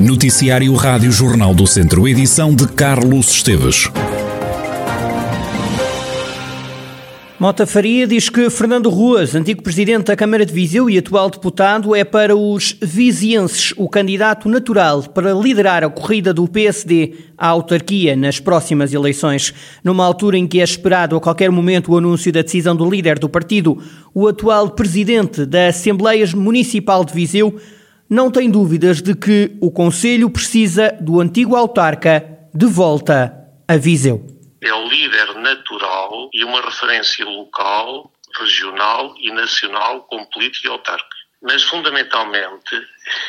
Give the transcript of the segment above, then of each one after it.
Noticiário Rádio Jornal do Centro, edição de Carlos Esteves. Mota Faria diz que Fernando Ruas, antigo presidente da Câmara de Viseu e atual deputado, é para os vizienses o candidato natural para liderar a corrida do PSD à autarquia nas próximas eleições. Numa altura em que é esperado a qualquer momento o anúncio da decisão do líder do partido, o atual presidente da Assembleia Municipal de Viseu não tem dúvidas de que o Conselho precisa do antigo autarca de volta a Viseu é o líder natural e uma referência local, regional e nacional como político e autárquico. Mas, fundamentalmente,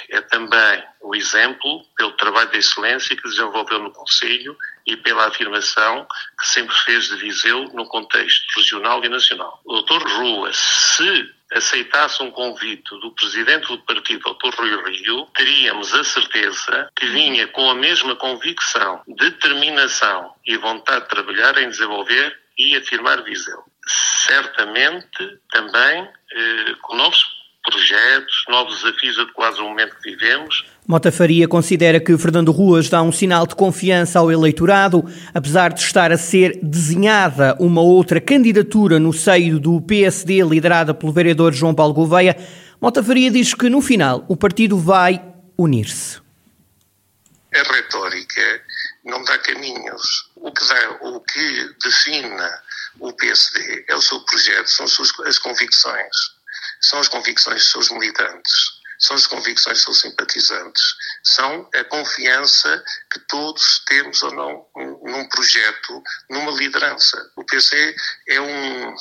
é também o exemplo pelo trabalho de excelência que desenvolveu no Conselho e pela afirmação que sempre fez de Viseu no contexto regional e nacional. O Dr. Rua, se aceitasse um convite do presidente do partido, Dr. Rui Rio, teríamos a certeza que vinha com a mesma convicção, determinação e vontade de trabalhar em desenvolver e afirmar Viseu. Certamente também eh, com novos projetos, novos desafios adequados ao momento que vivemos. Mota Faria considera que Fernando Ruas dá um sinal de confiança ao eleitorado, apesar de estar a ser desenhada uma outra candidatura no seio do PSD liderada pelo vereador João Paulo Gouveia. Mota Faria diz que no final o partido vai unir-se. A retórica não dá caminhos. O que, dá, o que define o PSD é o seu projeto, são as, convicções são as convicções dos seus militantes, são as convicções dos simpatizantes, são a confiança que todos temos ou não num projeto, numa liderança. O PC é um,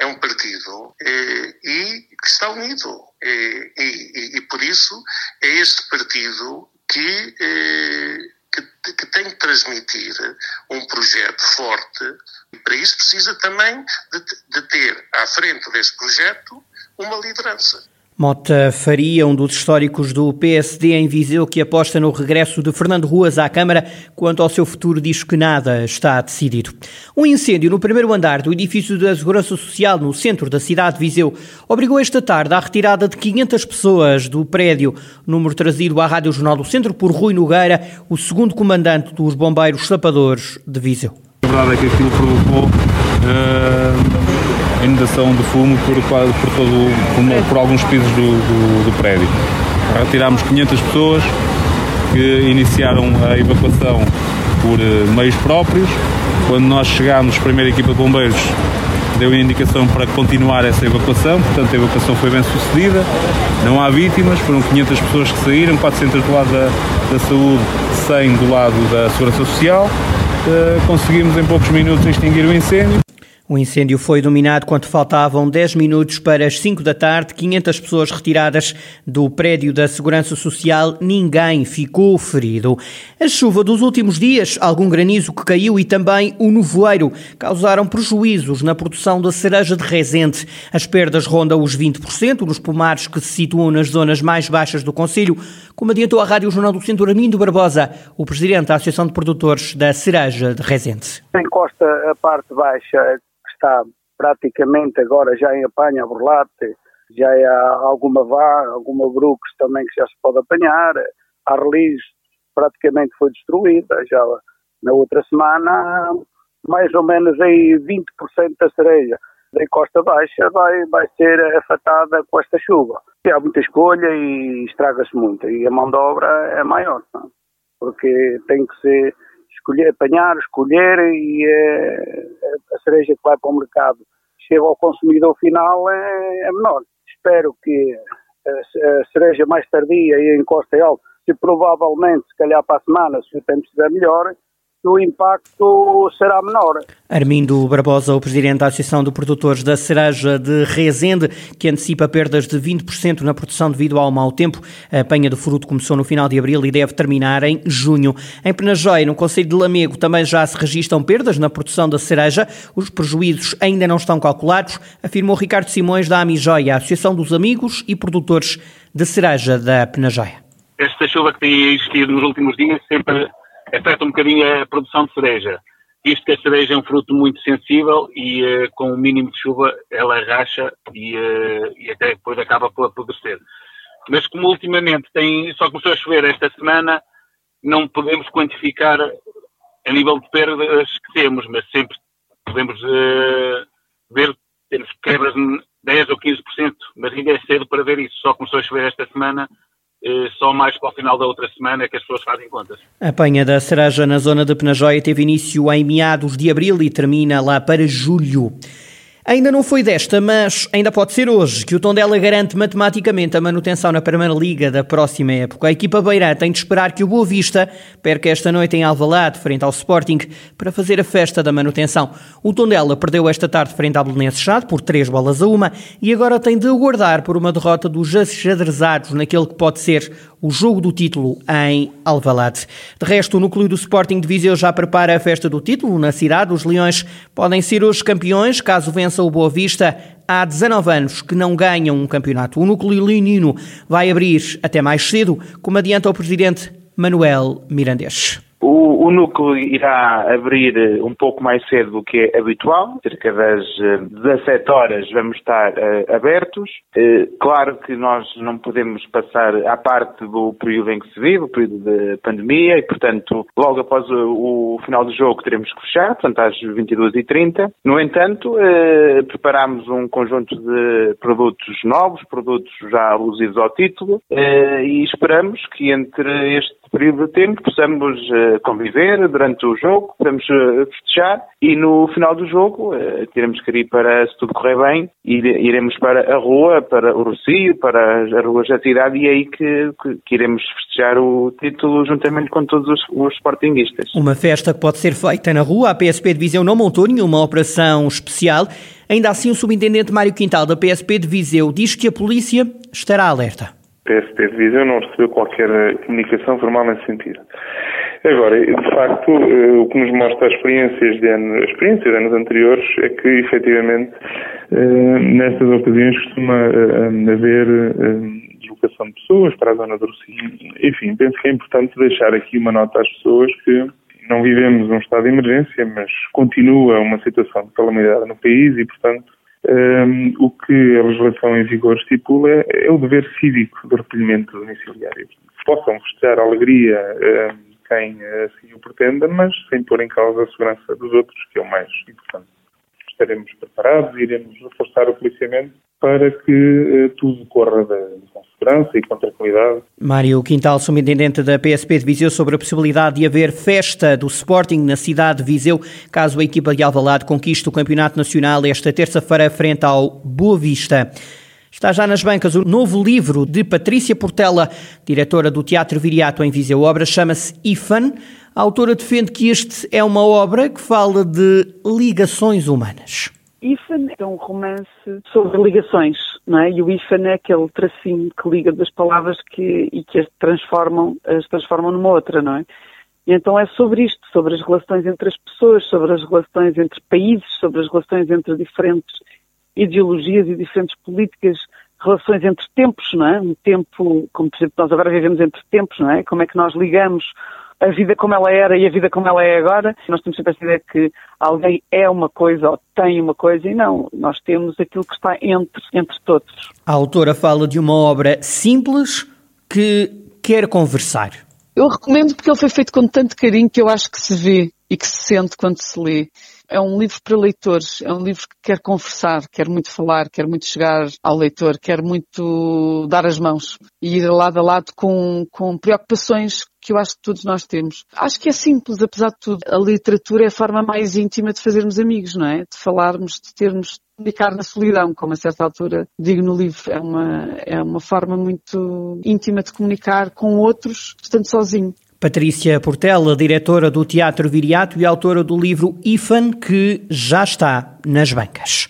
é um partido eh, e que está unido. Eh, e, e, e, por isso é este partido que, eh, que, que, tem que transmitir um projeto forte. E para isso precisa também de, de ter à frente desse projeto uma liderança. Mota Faria, um dos históricos do PSD em Viseu, que aposta no regresso de Fernando Ruas à Câmara, quanto ao seu futuro diz que nada está decidido. Um incêndio no primeiro andar do edifício da Segurança Social no centro da cidade de Viseu obrigou esta tarde à retirada de 500 pessoas do prédio, número trazido à Rádio Jornal do Centro por Rui Nogueira, o segundo comandante dos bombeiros sapadores de Viseu. A verdade é que aquilo provocou inundação de fumo por, por, todo, por, por alguns pisos do, do, do prédio. Retirámos 500 pessoas que iniciaram a evacuação por eh, meios próprios. Quando nós chegámos, a primeira equipa de bombeiros deu a indicação para continuar essa evacuação, portanto a evacuação foi bem sucedida, não há vítimas, foram 500 pessoas que saíram, 400 do lado da, da saúde, 100 do lado da segurança social, uh, conseguimos em poucos minutos extinguir o incêndio. O incêndio foi dominado quando faltavam 10 minutos para as 5 da tarde, 500 pessoas retiradas do prédio da Segurança Social, ninguém ficou ferido. A chuva dos últimos dias, algum granizo que caiu e também o nevoeiro causaram prejuízos na produção da cereja de Rezende. As perdas rondam os 20% nos pomares que se situam nas zonas mais baixas do Conselho, como adiantou a Rádio Jornal do Centro Armindo Barbosa, o presidente da Associação de Produtores da Cereja de Rezende. Encosta a parte baixa está praticamente agora já em apanha burlate, já há alguma vá, alguma brooks também que já se pode apanhar, a release praticamente foi destruída, já na outra semana mais ou menos aí 20% da cereja da Costa Baixa vai, vai ser afetada com esta chuva. E há muita escolha e estraga-se muito e a mão de obra é maior, não? porque tem que ser escolher, apanhar, escolher e é, a cereja que vai para o mercado chega ao consumidor final é, é menor. Espero que a, a, cereja mais tardia e em Costa Alta, se provavelmente, se calhar para a semana, se o tempo estiver melhor, o impacto será menor. Armindo Barbosa, o presidente da Associação de Produtores da Cereja de Rezende, que antecipa perdas de 20% na produção devido ao mau tempo. A apanha do fruto começou no final de abril e deve terminar em junho. Em Penajóia, no Conselho de Lamego, também já se registram perdas na produção da cereja. Os prejuízos ainda não estão calculados, afirmou Ricardo Simões da Amijóia, a Associação dos Amigos e Produtores de Cereja da Penajóia. Esta chuva que tem existido nos últimos dias sempre afeta um bocadinho a produção de cereja. Isto que a cereja é um fruto muito sensível e uh, com o mínimo de chuva ela racha e, uh, e até depois acaba por apodrecer. Mas como ultimamente tem, só começou a chover esta semana, não podemos quantificar a nível de perdas que temos, mas sempre podemos uh, ver, temos quebras de 10 ou 15%, mas ainda é cedo para ver isso. Só começou a chover esta semana, só mais para o final da outra semana é que as pessoas fazem contas. A apanha da cereja na zona de Penajóia teve início em meados de abril e termina lá para julho. Ainda não foi desta, mas ainda pode ser hoje, que o Tondela garante matematicamente a manutenção na Primeira Liga da próxima época. A equipa beirã tem de esperar que o Boa Vista perca esta noite em Alvalade, frente ao Sporting, para fazer a festa da manutenção. O Tondela perdeu esta tarde frente ao Belenenses Chade por três bolas a uma e agora tem de aguardar por uma derrota dos achadrezados naquele que pode ser o jogo do título em Alvalade. De resto, o núcleo do Sporting de Viseu já prepara a festa do título na cidade. Os Leões podem ser os campeões caso vença o Boa Vista. Há 19 anos que não ganham um campeonato. O núcleo leonino vai abrir até mais cedo, como adianta o presidente Manuel Mirandês. O, o, núcleo irá abrir eh, um pouco mais cedo do que é habitual, cerca das 17 eh, horas vamos estar uh, abertos. Uh, claro que nós não podemos passar à parte do período em que se vive, o período de pandemia, e portanto, logo após o, o final do jogo teremos que fechar, portanto às 22h30. No entanto, uh, preparamos um conjunto de produtos novos, produtos já alusivos ao título, e esperamos que entre este período de tempo possamos uh, conviver durante o jogo, podemos uh, festejar e no final do jogo uh, teremos que ir para, se tudo correr bem, ir, iremos para a rua, para o Rocio, para as ruas da cidade e é aí que, que, que, iremos festejar o título juntamente com todos os, os sportinguistas. Uma festa que pode ser feita na rua, a PSP de Viseu não montou nenhuma operação especial. Ainda assim, o subintendente Mário Quintal da PSP de Viseu diz que a polícia estará alerta. PSP de Viseu não recebeu qualquer comunicação formal nesse sentido. Agora, de facto, eh, o que nos mostra as experiências de, experiências de anos anteriores é que, efetivamente, eh, nestas ocasiões costuma eh, haver deslocação de pessoas para a zona do Rocinho. Enfim, penso que é importante deixar aqui uma nota às pessoas que não vivemos um estado de emergência, mas continua uma situação de calamidade no país e, portanto, um, o que a legislação em vigor estipula é, o dever cívico do recolhimento domiciliário. Possam festejar a alegria um, quem assim o pretenda, mas sem pôr em causa a segurança dos outros, que é o mais importante. Estaremos preparados iremos reforçar o policiamento para que uh, tudo corra com segurança e com tranquilidade. Mário Quintal, subintendente da PSP de Viseu, sobre a possibilidade de haver festa do Sporting na cidade de Viseu, caso a equipa de Alvalade conquiste o Campeonato Nacional esta terça-feira frente ao Boa Vista. Está já nas bancas o novo livro de Patrícia Portela, diretora do Teatro Viriato em Viseu. A obra chama-se IFAN. A autora defende que este é uma obra que fala de ligações humanas. IFAN é um romance sobre ligações, não é? E o IFAN é aquele tracinho que liga duas palavras que, e que as transformam, as transformam numa outra, não é? E então é sobre isto, sobre as relações entre as pessoas, sobre as relações entre países, sobre as relações entre diferentes ideologias e diferentes políticas, relações entre tempos, não é? Um tempo, como por exemplo nós agora vivemos entre tempos, não é? Como é que nós ligamos a vida como ela era e a vida como ela é agora. Nós temos sempre essa ideia que alguém é uma coisa ou tem uma coisa e não. Nós temos aquilo que está entre, entre todos. A autora fala de uma obra simples que quer conversar. Eu recomendo porque ele foi feito com tanto carinho que eu acho que se vê e que se sente quando se lê. É um livro para leitores, é um livro que quer conversar, quer muito falar, quer muito chegar ao leitor, quer muito dar as mãos e ir lado a lado com, com preocupações que eu acho que todos nós temos. Acho que é simples, apesar de tudo. A literatura é a forma mais íntima de fazermos amigos, não é? De falarmos, de termos, comunicar na solidão, como a certa altura digo no livro. É uma, é uma forma muito íntima de comunicar com outros, estando sozinho. Patrícia Portela, diretora do Teatro Viriato e autora do livro IFAN, que já está nas bancas.